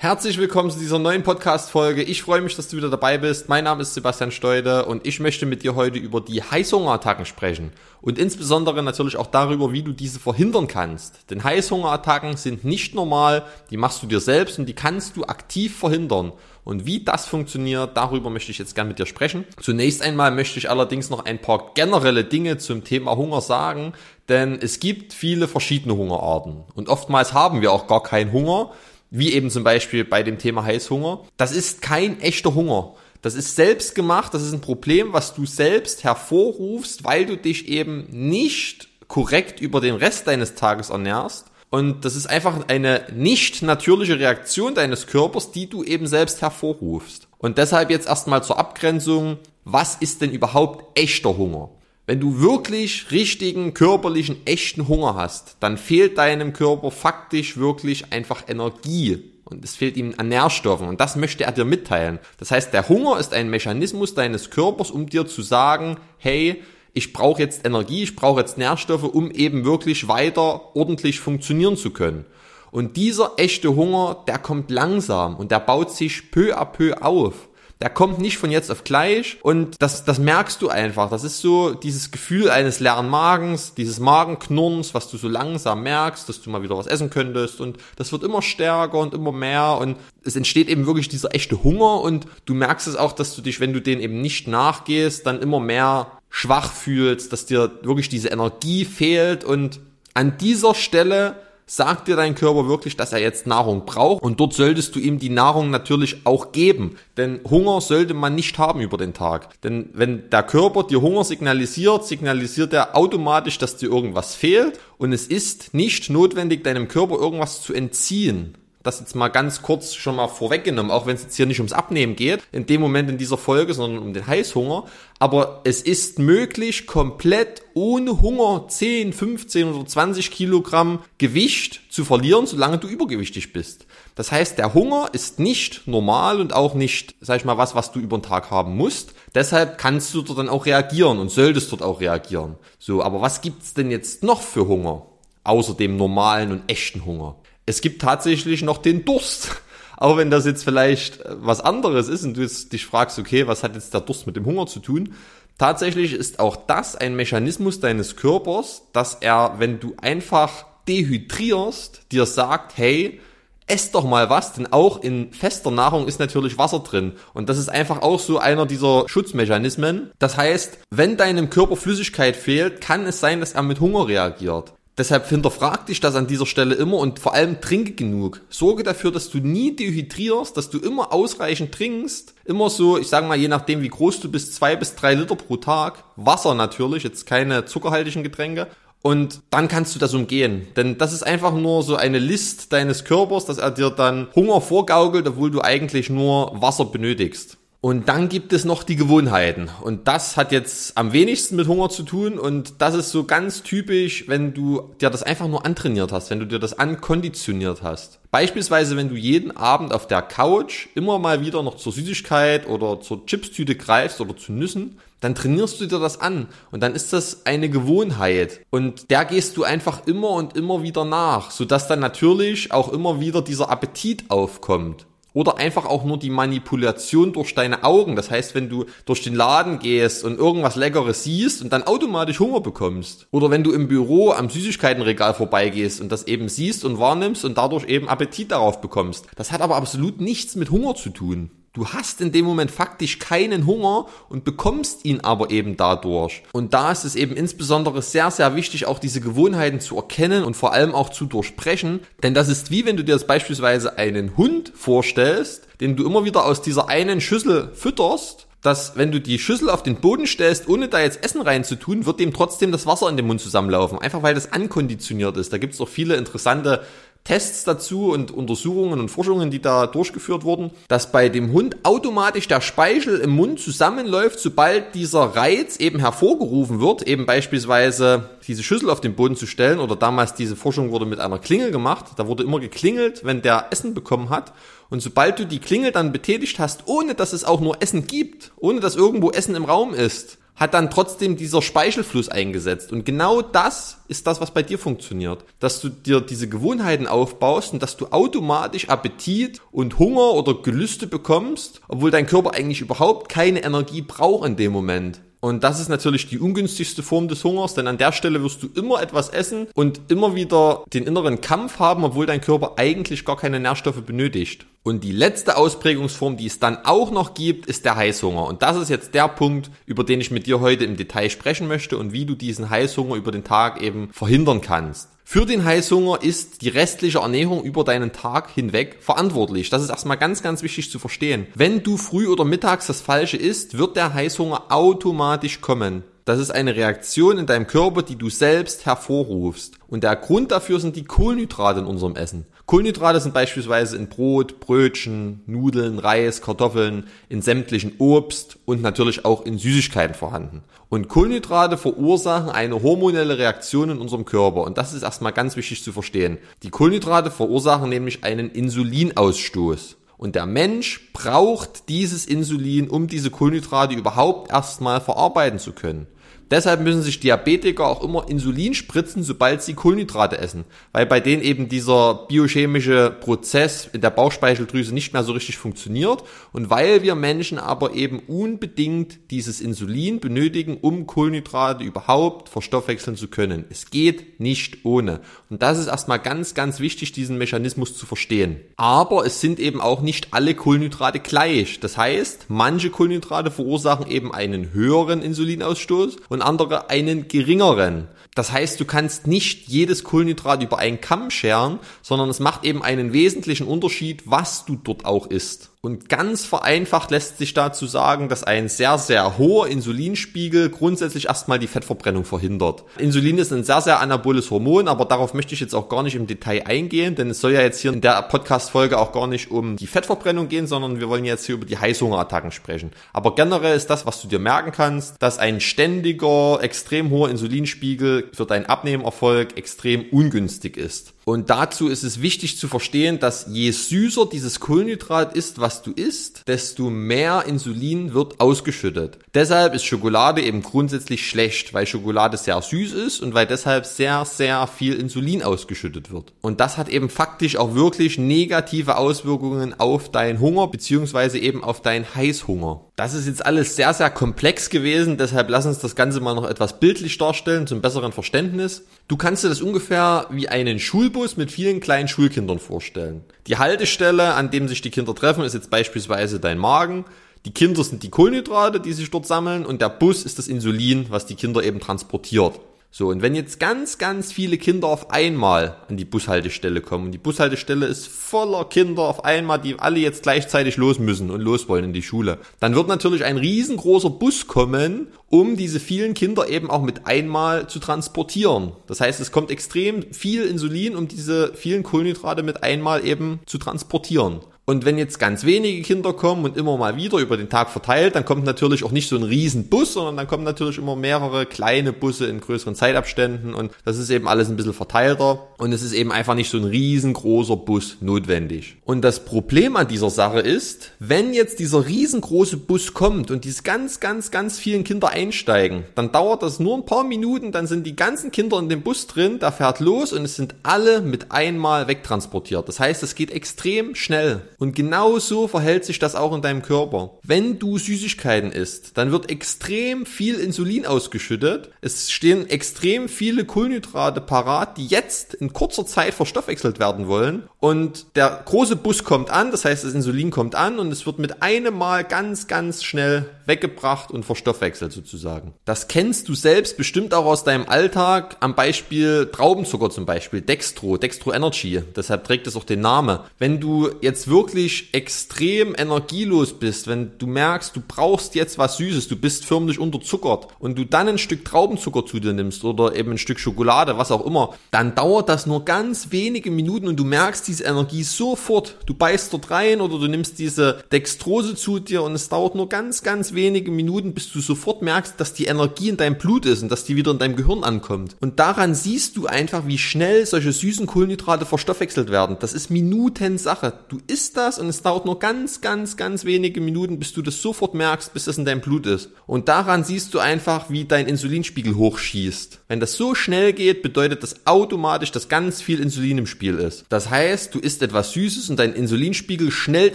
Herzlich willkommen zu dieser neuen Podcast-Folge. Ich freue mich, dass du wieder dabei bist. Mein Name ist Sebastian Steude und ich möchte mit dir heute über die Heißhungerattacken sprechen. Und insbesondere natürlich auch darüber, wie du diese verhindern kannst. Denn Heißhungerattacken sind nicht normal, die machst du dir selbst und die kannst du aktiv verhindern. Und wie das funktioniert, darüber möchte ich jetzt gerne mit dir sprechen. Zunächst einmal möchte ich allerdings noch ein paar generelle Dinge zum Thema Hunger sagen, denn es gibt viele verschiedene Hungerarten. Und oftmals haben wir auch gar keinen Hunger wie eben zum Beispiel bei dem Thema Heißhunger. Das ist kein echter Hunger. Das ist selbst gemacht, das ist ein Problem, was du selbst hervorrufst, weil du dich eben nicht korrekt über den Rest deines Tages ernährst. Und das ist einfach eine nicht natürliche Reaktion deines Körpers, die du eben selbst hervorrufst. Und deshalb jetzt erstmal zur Abgrenzung, was ist denn überhaupt echter Hunger? Wenn du wirklich richtigen, körperlichen, echten Hunger hast, dann fehlt deinem Körper faktisch wirklich einfach Energie. Und es fehlt ihm an Nährstoffen. Und das möchte er dir mitteilen. Das heißt, der Hunger ist ein Mechanismus deines Körpers, um dir zu sagen, hey, ich brauche jetzt Energie, ich brauche jetzt Nährstoffe, um eben wirklich weiter ordentlich funktionieren zu können. Und dieser echte Hunger, der kommt langsam und der baut sich peu à peu auf. Der kommt nicht von jetzt auf gleich. Und das, das merkst du einfach. Das ist so dieses Gefühl eines leeren Magens, dieses Magenknurrens, was du so langsam merkst, dass du mal wieder was essen könntest. Und das wird immer stärker und immer mehr. Und es entsteht eben wirklich dieser echte Hunger. Und du merkst es auch, dass du dich, wenn du den eben nicht nachgehst, dann immer mehr schwach fühlst, dass dir wirklich diese Energie fehlt. Und an dieser Stelle sagt dir dein Körper wirklich, dass er jetzt Nahrung braucht und dort solltest du ihm die Nahrung natürlich auch geben. Denn Hunger sollte man nicht haben über den Tag. Denn wenn der Körper dir Hunger signalisiert, signalisiert er automatisch, dass dir irgendwas fehlt und es ist nicht notwendig, deinem Körper irgendwas zu entziehen das jetzt mal ganz kurz schon mal vorweggenommen, auch wenn es jetzt hier nicht ums Abnehmen geht, in dem Moment in dieser Folge, sondern um den Heißhunger. Aber es ist möglich, komplett ohne Hunger 10, 15 oder 20 Kilogramm Gewicht zu verlieren, solange du übergewichtig bist. Das heißt, der Hunger ist nicht normal und auch nicht, sag ich mal, was, was du über den Tag haben musst. Deshalb kannst du dort dann auch reagieren und solltest dort auch reagieren. So, aber was gibt's denn jetzt noch für Hunger? Außer dem normalen und echten Hunger es gibt tatsächlich noch den Durst. Auch wenn das jetzt vielleicht äh, was anderes ist und du jetzt dich fragst, okay, was hat jetzt der Durst mit dem Hunger zu tun? Tatsächlich ist auch das ein Mechanismus deines Körpers, dass er, wenn du einfach dehydrierst, dir sagt, hey, ess doch mal was, denn auch in fester Nahrung ist natürlich Wasser drin. Und das ist einfach auch so einer dieser Schutzmechanismen. Das heißt, wenn deinem Körper Flüssigkeit fehlt, kann es sein, dass er mit Hunger reagiert. Deshalb hinterfrag dich das an dieser Stelle immer und vor allem trinke genug. Sorge dafür, dass du nie dehydrierst, dass du immer ausreichend trinkst. Immer so, ich sage mal, je nachdem wie groß du bist, zwei bis drei Liter pro Tag. Wasser natürlich, jetzt keine zuckerhaltigen Getränke. Und dann kannst du das umgehen. Denn das ist einfach nur so eine List deines Körpers, dass er dir dann Hunger vorgaukelt, obwohl du eigentlich nur Wasser benötigst. Und dann gibt es noch die Gewohnheiten. Und das hat jetzt am wenigsten mit Hunger zu tun. Und das ist so ganz typisch, wenn du dir das einfach nur antrainiert hast, wenn du dir das ankonditioniert hast. Beispielsweise, wenn du jeden Abend auf der Couch immer mal wieder noch zur Süßigkeit oder zur Chipstüte greifst oder zu Nüssen, dann trainierst du dir das an. Und dann ist das eine Gewohnheit. Und der gehst du einfach immer und immer wieder nach, sodass dann natürlich auch immer wieder dieser Appetit aufkommt. Oder einfach auch nur die Manipulation durch deine Augen. Das heißt, wenn du durch den Laden gehst und irgendwas Leckeres siehst und dann automatisch Hunger bekommst. Oder wenn du im Büro am Süßigkeitenregal vorbeigehst und das eben siehst und wahrnimmst und dadurch eben Appetit darauf bekommst. Das hat aber absolut nichts mit Hunger zu tun. Du hast in dem Moment faktisch keinen Hunger und bekommst ihn aber eben dadurch. Und da ist es eben insbesondere sehr, sehr wichtig, auch diese Gewohnheiten zu erkennen und vor allem auch zu durchbrechen. Denn das ist wie wenn du dir jetzt beispielsweise einen Hund vorstellst, den du immer wieder aus dieser einen Schüssel fütterst dass wenn du die Schüssel auf den Boden stellst, ohne da jetzt Essen reinzutun, wird dem trotzdem das Wasser in den Mund zusammenlaufen. Einfach weil das ankonditioniert ist. Da gibt's auch viele interessante Tests dazu und Untersuchungen und Forschungen, die da durchgeführt wurden, dass bei dem Hund automatisch der Speichel im Mund zusammenläuft, sobald dieser Reiz eben hervorgerufen wird, eben beispielsweise diese Schüssel auf den Boden zu stellen oder damals diese Forschung wurde mit einer Klingel gemacht, da wurde immer geklingelt, wenn der Essen bekommen hat. Und sobald du die Klingel dann betätigt hast, ohne dass es auch nur Essen gibt, ohne dass irgendwo Essen im Raum ist, hat dann trotzdem dieser Speichelfluss eingesetzt. Und genau das ist das, was bei dir funktioniert. Dass du dir diese Gewohnheiten aufbaust und dass du automatisch Appetit und Hunger oder Gelüste bekommst, obwohl dein Körper eigentlich überhaupt keine Energie braucht in dem Moment. Und das ist natürlich die ungünstigste Form des Hungers, denn an der Stelle wirst du immer etwas essen und immer wieder den inneren Kampf haben, obwohl dein Körper eigentlich gar keine Nährstoffe benötigt. Und die letzte Ausprägungsform, die es dann auch noch gibt, ist der Heißhunger. Und das ist jetzt der Punkt, über den ich mit dir heute im Detail sprechen möchte und wie du diesen Heißhunger über den Tag eben verhindern kannst. Für den Heißhunger ist die restliche Ernährung über deinen Tag hinweg verantwortlich. Das ist erstmal ganz, ganz wichtig zu verstehen. Wenn du früh oder mittags das Falsche isst, wird der Heißhunger automatisch kommen. Das ist eine Reaktion in deinem Körper, die du selbst hervorrufst. Und der Grund dafür sind die Kohlenhydrate in unserem Essen. Kohlenhydrate sind beispielsweise in Brot, Brötchen, Nudeln, Reis, Kartoffeln, in sämtlichen Obst und natürlich auch in Süßigkeiten vorhanden. Und Kohlenhydrate verursachen eine hormonelle Reaktion in unserem Körper. Und das ist erstmal ganz wichtig zu verstehen. Die Kohlenhydrate verursachen nämlich einen Insulinausstoß. Und der Mensch braucht dieses Insulin, um diese Kohlenhydrate überhaupt erstmal verarbeiten zu können. Deshalb müssen sich Diabetiker auch immer Insulin spritzen, sobald sie Kohlenhydrate essen, weil bei denen eben dieser biochemische Prozess in der Bauchspeicheldrüse nicht mehr so richtig funktioniert und weil wir Menschen aber eben unbedingt dieses Insulin benötigen, um Kohlenhydrate überhaupt verstoffwechseln zu können. Es geht nicht ohne. Und das ist erstmal ganz, ganz wichtig, diesen Mechanismus zu verstehen. Aber es sind eben auch nicht alle Kohlenhydrate gleich. Das heißt, manche Kohlenhydrate verursachen eben einen höheren Insulinausstoß und und andere einen geringeren. Das heißt, du kannst nicht jedes Kohlenhydrat über einen Kamm scheren, sondern es macht eben einen wesentlichen Unterschied, was du dort auch isst. Und ganz vereinfacht lässt sich dazu sagen, dass ein sehr, sehr hoher Insulinspiegel grundsätzlich erstmal die Fettverbrennung verhindert. Insulin ist ein sehr, sehr anaboles Hormon, aber darauf möchte ich jetzt auch gar nicht im Detail eingehen, denn es soll ja jetzt hier in der Podcast-Folge auch gar nicht um die Fettverbrennung gehen, sondern wir wollen jetzt hier über die Heißhungerattacken sprechen. Aber generell ist das, was du dir merken kannst, dass ein ständiger, extrem hoher Insulinspiegel für deinen Abnehmerfolg extrem ungünstig ist. Und dazu ist es wichtig zu verstehen, dass je süßer dieses Kohlenhydrat ist, was du isst, desto mehr Insulin wird ausgeschüttet. Deshalb ist Schokolade eben grundsätzlich schlecht, weil Schokolade sehr süß ist und weil deshalb sehr, sehr viel Insulin ausgeschüttet wird. Und das hat eben faktisch auch wirklich negative Auswirkungen auf deinen Hunger beziehungsweise eben auf deinen Heißhunger. Das ist jetzt alles sehr, sehr komplex gewesen, deshalb lass uns das Ganze mal noch etwas bildlich darstellen zum besseren Verständnis. Du kannst dir das ungefähr wie einen Schulbus mit vielen kleinen Schulkindern vorstellen. Die Haltestelle, an dem sich die Kinder treffen, ist jetzt beispielsweise dein Magen. Die Kinder sind die Kohlenhydrate, die sich dort sammeln und der Bus ist das Insulin, was die Kinder eben transportiert. So, und wenn jetzt ganz, ganz viele Kinder auf einmal an die Bushaltestelle kommen und die Bushaltestelle ist voller Kinder auf einmal, die alle jetzt gleichzeitig los müssen und los wollen in die Schule, dann wird natürlich ein riesengroßer Bus kommen, um diese vielen Kinder eben auch mit einmal zu transportieren. Das heißt, es kommt extrem viel Insulin, um diese vielen Kohlenhydrate mit einmal eben zu transportieren. Und wenn jetzt ganz wenige Kinder kommen und immer mal wieder über den Tag verteilt, dann kommt natürlich auch nicht so ein riesen Bus, sondern dann kommen natürlich immer mehrere kleine Busse in größeren Zeitabständen und das ist eben alles ein bisschen verteilter und es ist eben einfach nicht so ein riesengroßer Bus notwendig. Und das Problem an dieser Sache ist, wenn jetzt dieser riesengroße Bus kommt und diese ganz, ganz, ganz vielen Kinder einsteigen, dann dauert das nur ein paar Minuten, dann sind die ganzen Kinder in dem Bus drin, der fährt los und es sind alle mit einmal wegtransportiert. Das heißt, es geht extrem schnell. Und genau so verhält sich das auch in deinem Körper. Wenn du Süßigkeiten isst, dann wird extrem viel Insulin ausgeschüttet. Es stehen extrem viele Kohlenhydrate parat, die jetzt in kurzer Zeit verstoffwechselt werden wollen. Und der große Bus kommt an, das heißt, das Insulin kommt an und es wird mit einem Mal ganz, ganz schnell weggebracht und verstoffwechselt sozusagen. Das kennst du selbst bestimmt auch aus deinem Alltag am Beispiel Traubenzucker zum Beispiel, Dextro, Dextro Energy. Deshalb trägt es auch den Namen. Wenn du jetzt wirklich extrem energielos bist, wenn du merkst, du brauchst jetzt was Süßes, du bist förmlich unterzuckert und du dann ein Stück Traubenzucker zu dir nimmst oder eben ein Stück Schokolade, was auch immer, dann dauert das nur ganz wenige Minuten und du merkst diese Energie sofort. Du beißt dort rein oder du nimmst diese Dextrose zu dir und es dauert nur ganz, ganz wenige Minuten, bis du sofort merkst, dass die Energie in deinem Blut ist und dass die wieder in deinem Gehirn ankommt. Und daran siehst du einfach, wie schnell solche süßen Kohlenhydrate verstoffwechselt werden. Das ist Minuten Sache. Du isst das und es dauert nur ganz, ganz, ganz wenige Minuten, bis du das sofort merkst, bis das in deinem Blut ist. Und daran siehst du einfach, wie dein Insulinspiegel hochschießt. Wenn das so schnell geht, bedeutet das automatisch, dass ganz viel Insulin im Spiel ist. Das heißt, du isst etwas Süßes und dein Insulinspiegel schnellt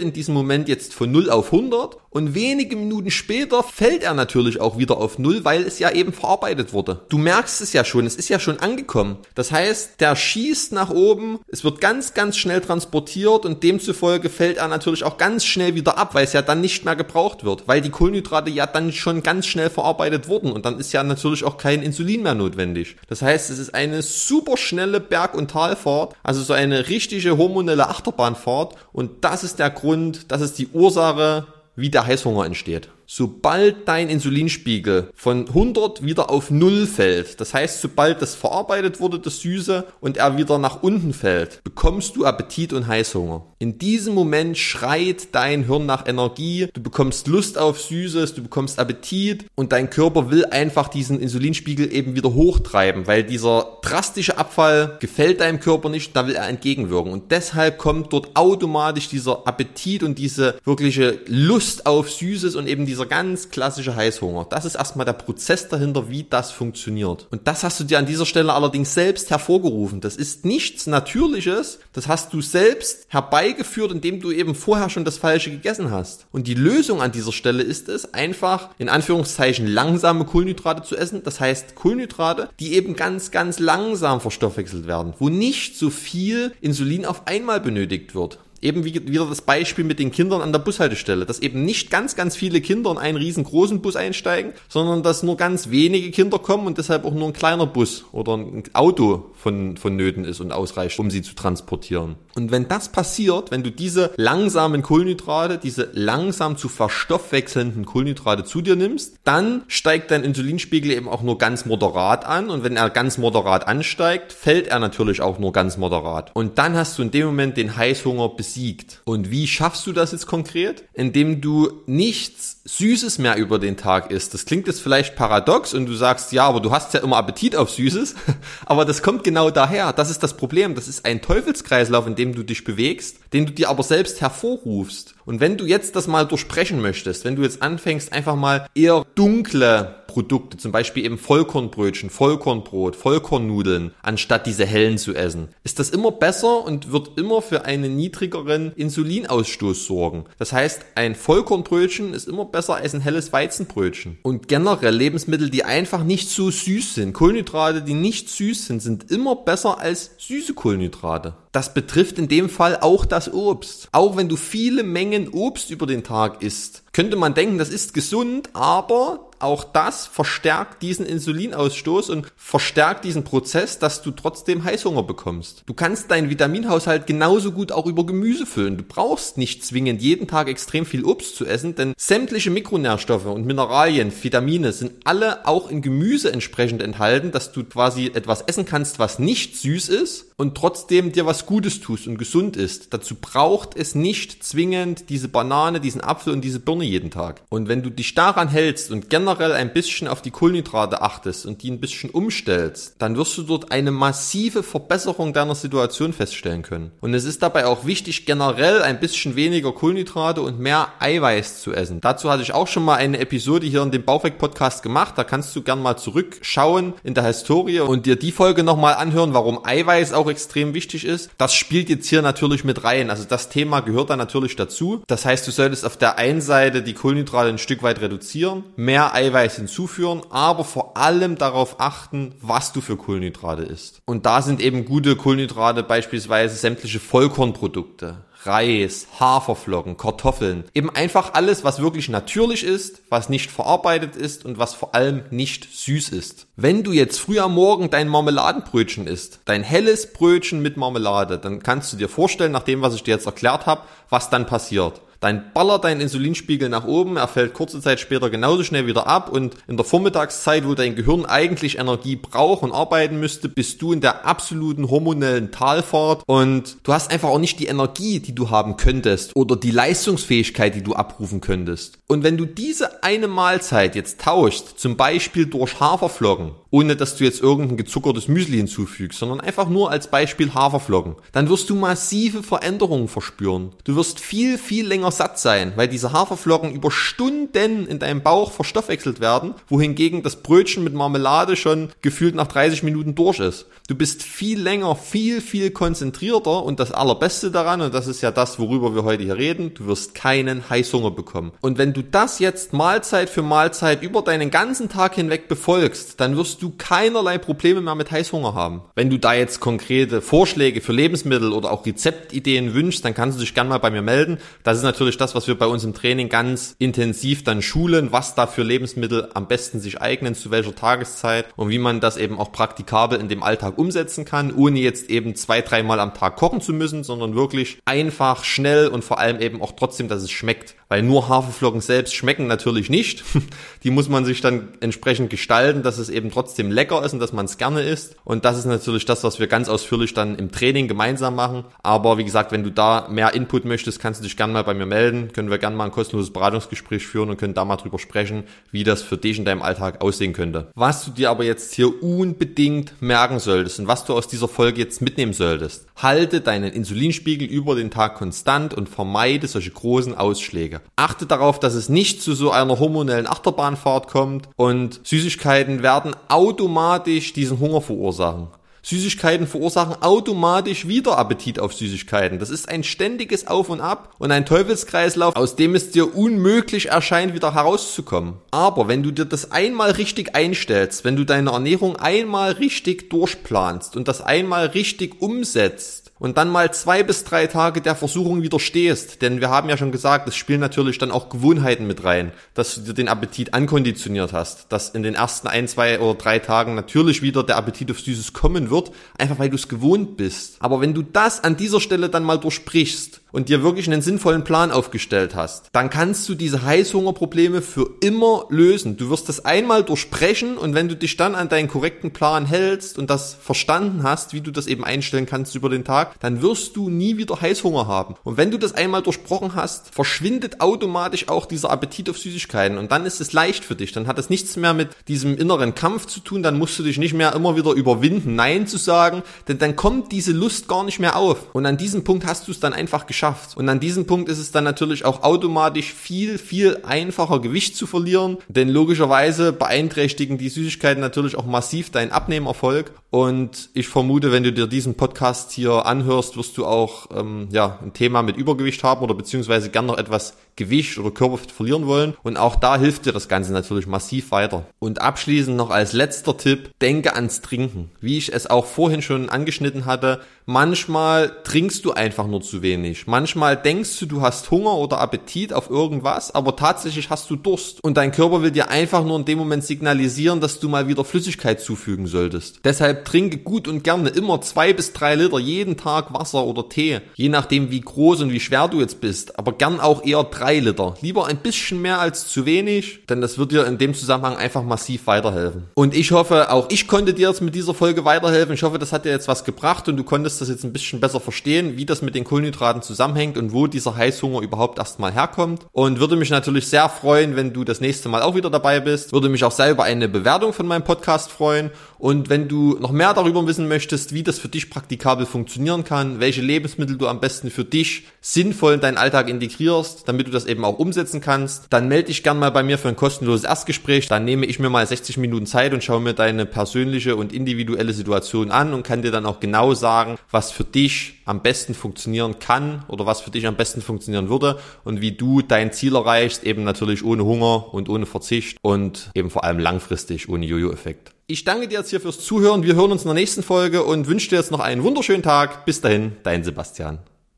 in diesem Moment jetzt von 0 auf 100 und wenige Minuten später fällt er natürlich auch wieder auf 0, weil es ja eben verarbeitet wurde. Du merkst es ja schon, es ist ja schon angekommen. Das heißt, der schießt nach oben, es wird ganz, ganz schnell transportiert und demzufolge fällt er natürlich auch ganz schnell wieder ab, weil es ja dann nicht mehr gebraucht wird, weil die Kohlenhydrate ja dann schon ganz schnell verarbeitet wurden und dann ist ja natürlich auch kein Insulin mehr notwendig. Das heißt, es ist eine super schnelle Berg- und Talfahrt, also so eine richtige hormonelle Achterbahnfahrt und das ist der Grund, das ist die Ursache, wie der Heißhunger entsteht sobald dein Insulinspiegel von 100 wieder auf 0 fällt, das heißt, sobald das verarbeitet wurde, das Süße, und er wieder nach unten fällt, bekommst du Appetit und Heißhunger. In diesem Moment schreit dein Hirn nach Energie, du bekommst Lust auf Süßes, du bekommst Appetit und dein Körper will einfach diesen Insulinspiegel eben wieder hochtreiben, weil dieser drastische Abfall gefällt deinem Körper nicht, da will er entgegenwirken. Und deshalb kommt dort automatisch dieser Appetit und diese wirkliche Lust auf Süßes und eben dieser ganz klassische Heißhunger. Das ist erstmal der Prozess dahinter, wie das funktioniert. Und das hast du dir an dieser Stelle allerdings selbst hervorgerufen. Das ist nichts Natürliches. Das hast du selbst herbeigeführt, indem du eben vorher schon das Falsche gegessen hast. Und die Lösung an dieser Stelle ist es, einfach in Anführungszeichen langsame Kohlenhydrate zu essen. Das heißt Kohlenhydrate, die eben ganz, ganz langsam verstoffwechselt werden, wo nicht so viel Insulin auf einmal benötigt wird eben wie, wieder das Beispiel mit den Kindern an der Bushaltestelle, dass eben nicht ganz, ganz viele Kinder in einen riesengroßen Bus einsteigen, sondern dass nur ganz wenige Kinder kommen und deshalb auch nur ein kleiner Bus oder ein Auto von, vonnöten ist und ausreicht, um sie zu transportieren. Und wenn das passiert, wenn du diese langsamen Kohlenhydrate, diese langsam zu verstoffwechselnden Kohlenhydrate zu dir nimmst, dann steigt dein Insulinspiegel eben auch nur ganz moderat an und wenn er ganz moderat ansteigt, fällt er natürlich auch nur ganz moderat. Und dann hast du in dem Moment den Heißhunger besiegt. Und wie schaffst du das jetzt konkret? Indem du nichts Süßes mehr über den Tag isst. Das klingt jetzt vielleicht paradox und du sagst, ja, aber du hast ja immer Appetit auf Süßes. aber das kommt genau daher. Das ist das Problem. Das ist ein Teufelskreislauf, in dem du dich bewegst, den du dir aber selbst hervorrufst. Und wenn du jetzt das mal durchsprechen möchtest, wenn du jetzt anfängst, einfach mal eher dunkle Produkte, zum Beispiel eben Vollkornbrötchen, Vollkornbrot, Vollkornnudeln, anstatt diese hellen zu essen, ist das immer besser und wird immer für einen niedrigeren Insulinausstoß sorgen. Das heißt, ein Vollkornbrötchen ist immer besser als ein helles Weizenbrötchen. Und generell Lebensmittel, die einfach nicht so süß sind, Kohlenhydrate, die nicht süß sind, sind immer besser als süße Kohlenhydrate. Das betrifft in dem Fall auch das Obst. Auch wenn du viele Mengen Obst über den Tag isst, könnte man denken, das ist gesund, aber auch das verstärkt diesen Insulinausstoß und verstärkt diesen Prozess, dass du trotzdem Heißhunger bekommst. Du kannst deinen Vitaminhaushalt genauso gut auch über Gemüse füllen. Du brauchst nicht zwingend jeden Tag extrem viel Obst zu essen, denn sämtliche Mikronährstoffe und Mineralien, Vitamine sind alle auch in Gemüse entsprechend enthalten, dass du quasi etwas essen kannst, was nicht süß ist und trotzdem dir was Gutes tust und gesund ist. Dazu braucht es nicht zwingend diese Banane, diesen Apfel und diese Birne jeden Tag. Und wenn du dich daran hältst und generell ein bisschen auf die Kohlenhydrate achtest und die ein bisschen umstellst, dann wirst du dort eine massive Verbesserung deiner Situation feststellen können. Und es ist dabei auch wichtig, generell ein bisschen weniger Kohlenhydrate und mehr Eiweiß zu essen. Dazu hatte ich auch schon mal eine Episode hier in dem Bauchweg-Podcast gemacht. Da kannst du gern mal zurückschauen in der Historie und dir die Folge nochmal anhören, warum Eiweiß auch extrem wichtig ist. Das spielt jetzt hier natürlich mit rein. Also das Thema gehört da natürlich dazu. Das heißt, du solltest auf der einen Seite Seite die Kohlenhydrate ein Stück weit reduzieren, mehr Eiweiß hinzuführen, aber vor allem darauf achten, was du für Kohlenhydrate isst. Und da sind eben gute Kohlenhydrate beispielsweise sämtliche Vollkornprodukte, Reis, Haferflocken, Kartoffeln. Eben einfach alles, was wirklich natürlich ist, was nicht verarbeitet ist und was vor allem nicht süß ist. Wenn du jetzt früh am Morgen dein Marmeladenbrötchen isst, dein helles Brötchen mit Marmelade, dann kannst du dir vorstellen, nach dem, was ich dir jetzt erklärt habe, was dann passiert. Dann ballert dein Insulinspiegel nach oben, er fällt kurze Zeit später genauso schnell wieder ab und in der Vormittagszeit, wo dein Gehirn eigentlich Energie braucht und arbeiten müsste, bist du in der absoluten hormonellen Talfahrt und du hast einfach auch nicht die Energie, die du haben könntest oder die Leistungsfähigkeit, die du abrufen könntest. Und wenn du diese eine Mahlzeit jetzt tauschst, zum Beispiel durch Haferflocken, ohne dass du jetzt irgendein gezuckertes Müsli hinzufügst, sondern einfach nur als Beispiel Haferflocken, dann wirst du massive Veränderungen verspüren. Du wirst viel, viel länger satt sein, weil diese Haferflocken über Stunden in deinem Bauch verstoffwechselt werden, wohingegen das Brötchen mit Marmelade schon gefühlt nach 30 Minuten durch ist. Du bist viel länger, viel, viel konzentrierter und das Allerbeste daran, und das ist ja das, worüber wir heute hier reden, du wirst keinen Heißhunger bekommen. Und wenn du das jetzt Mahlzeit für Mahlzeit über deinen ganzen Tag hinweg befolgst, dann wirst du keinerlei Probleme mehr mit Heißhunger haben. Wenn du da jetzt konkrete Vorschläge für Lebensmittel oder auch Rezeptideen wünschst, dann kannst du dich gerne mal bei mir melden. Das ist natürlich das, was wir bei uns im Training ganz intensiv dann schulen, was da für Lebensmittel am besten sich eignen, zu welcher Tageszeit und wie man das eben auch praktikabel in dem Alltag Alltag umsetzen kann, ohne jetzt eben zwei, dreimal am Tag kochen zu müssen, sondern wirklich einfach, schnell und vor allem eben auch trotzdem, dass es schmeckt. Weil nur Haferflocken selbst schmecken natürlich nicht. Die muss man sich dann entsprechend gestalten, dass es eben trotzdem lecker ist und dass man es gerne isst. Und das ist natürlich das, was wir ganz ausführlich dann im Training gemeinsam machen. Aber wie gesagt, wenn du da mehr Input möchtest, kannst du dich gerne mal bei mir melden. Können wir gerne mal ein kostenloses Beratungsgespräch führen und können da mal drüber sprechen, wie das für dich in deinem Alltag aussehen könnte. Was du dir aber jetzt hier unbedingt merken solltest, solltest und was du aus dieser Folge jetzt mitnehmen solltest. Halte deinen Insulinspiegel über den Tag konstant und vermeide solche großen Ausschläge. Achte darauf, dass es nicht zu so einer hormonellen Achterbahnfahrt kommt und Süßigkeiten werden automatisch diesen Hunger verursachen. Süßigkeiten verursachen automatisch wieder Appetit auf Süßigkeiten. Das ist ein ständiges Auf und Ab und ein Teufelskreislauf, aus dem es dir unmöglich erscheint, wieder herauszukommen. Aber wenn du dir das einmal richtig einstellst, wenn du deine Ernährung einmal richtig durchplanst und das einmal richtig umsetzt, und dann mal zwei bis drei Tage der Versuchung widerstehst, denn wir haben ja schon gesagt, es spielen natürlich dann auch Gewohnheiten mit rein, dass du dir den Appetit ankonditioniert hast, dass in den ersten ein, zwei oder drei Tagen natürlich wieder der Appetit auf Süßes kommen wird, einfach weil du es gewohnt bist. Aber wenn du das an dieser Stelle dann mal durchbrichst und dir wirklich einen sinnvollen Plan aufgestellt hast, dann kannst du diese Heißhungerprobleme für immer lösen. Du wirst das einmal durchbrechen und wenn du dich dann an deinen korrekten Plan hältst und das verstanden hast, wie du das eben einstellen kannst über den Tag, dann wirst du nie wieder Heißhunger haben. Und wenn du das einmal durchbrochen hast, verschwindet automatisch auch dieser Appetit auf Süßigkeiten und dann ist es leicht für dich. Dann hat es nichts mehr mit diesem inneren Kampf zu tun, dann musst du dich nicht mehr immer wieder überwinden, Nein zu sagen, denn dann kommt diese Lust gar nicht mehr auf. Und an diesem Punkt hast du es dann einfach geschafft geschafft. Und an diesem Punkt ist es dann natürlich auch automatisch viel, viel einfacher Gewicht zu verlieren, denn logischerweise beeinträchtigen die Süßigkeiten natürlich auch massiv deinen Abnehmerfolg. Und ich vermute, wenn du dir diesen Podcast hier anhörst, wirst du auch ähm, ja ein Thema mit Übergewicht haben oder beziehungsweise gern noch etwas Gewicht oder Körperfett verlieren wollen. Und auch da hilft dir das Ganze natürlich massiv weiter. Und abschließend noch als letzter Tipp, denke ans Trinken. Wie ich es auch vorhin schon angeschnitten hatte, manchmal trinkst du einfach nur zu wenig. Manchmal denkst du, du hast Hunger oder Appetit auf irgendwas, aber tatsächlich hast du Durst. Und dein Körper will dir einfach nur in dem Moment signalisieren, dass du mal wieder Flüssigkeit zufügen solltest. Deshalb trinke gut und gerne immer zwei bis drei Liter jeden Tag Wasser oder Tee. Je nachdem, wie groß und wie schwer du jetzt bist. Aber gern auch eher drei Liter. Lieber ein bisschen mehr als zu wenig, denn das wird dir in dem Zusammenhang einfach massiv weiterhelfen. Und ich hoffe, auch ich konnte dir jetzt mit dieser Folge weiterhelfen. Ich hoffe, das hat dir jetzt was gebracht und du konntest das jetzt ein bisschen besser verstehen, wie das mit den Kohlenhydraten zusammenhängt und wo dieser Heißhunger überhaupt erstmal herkommt. Und würde mich natürlich sehr freuen, wenn du das nächste Mal auch wieder dabei bist. Würde mich auch sehr über eine Bewertung von meinem Podcast freuen. Und wenn du noch mehr darüber wissen möchtest, wie das für dich praktikabel funktionieren kann, welche Lebensmittel du am besten für dich sinnvoll in deinen Alltag integrierst, damit du das eben auch umsetzen kannst, dann melde dich gern mal bei mir für ein kostenloses Erstgespräch. Dann nehme ich mir mal 60 Minuten Zeit und schaue mir deine persönliche und individuelle Situation an und kann dir dann auch genau sagen, was für dich am besten funktionieren oder was für dich am besten funktionieren würde und wie du dein Ziel erreichst, eben natürlich ohne Hunger und ohne Verzicht und eben vor allem langfristig ohne Jojo-Effekt. Ich danke dir jetzt hier fürs Zuhören. Wir hören uns in der nächsten Folge und wünsche dir jetzt noch einen wunderschönen Tag. Bis dahin, dein Sebastian.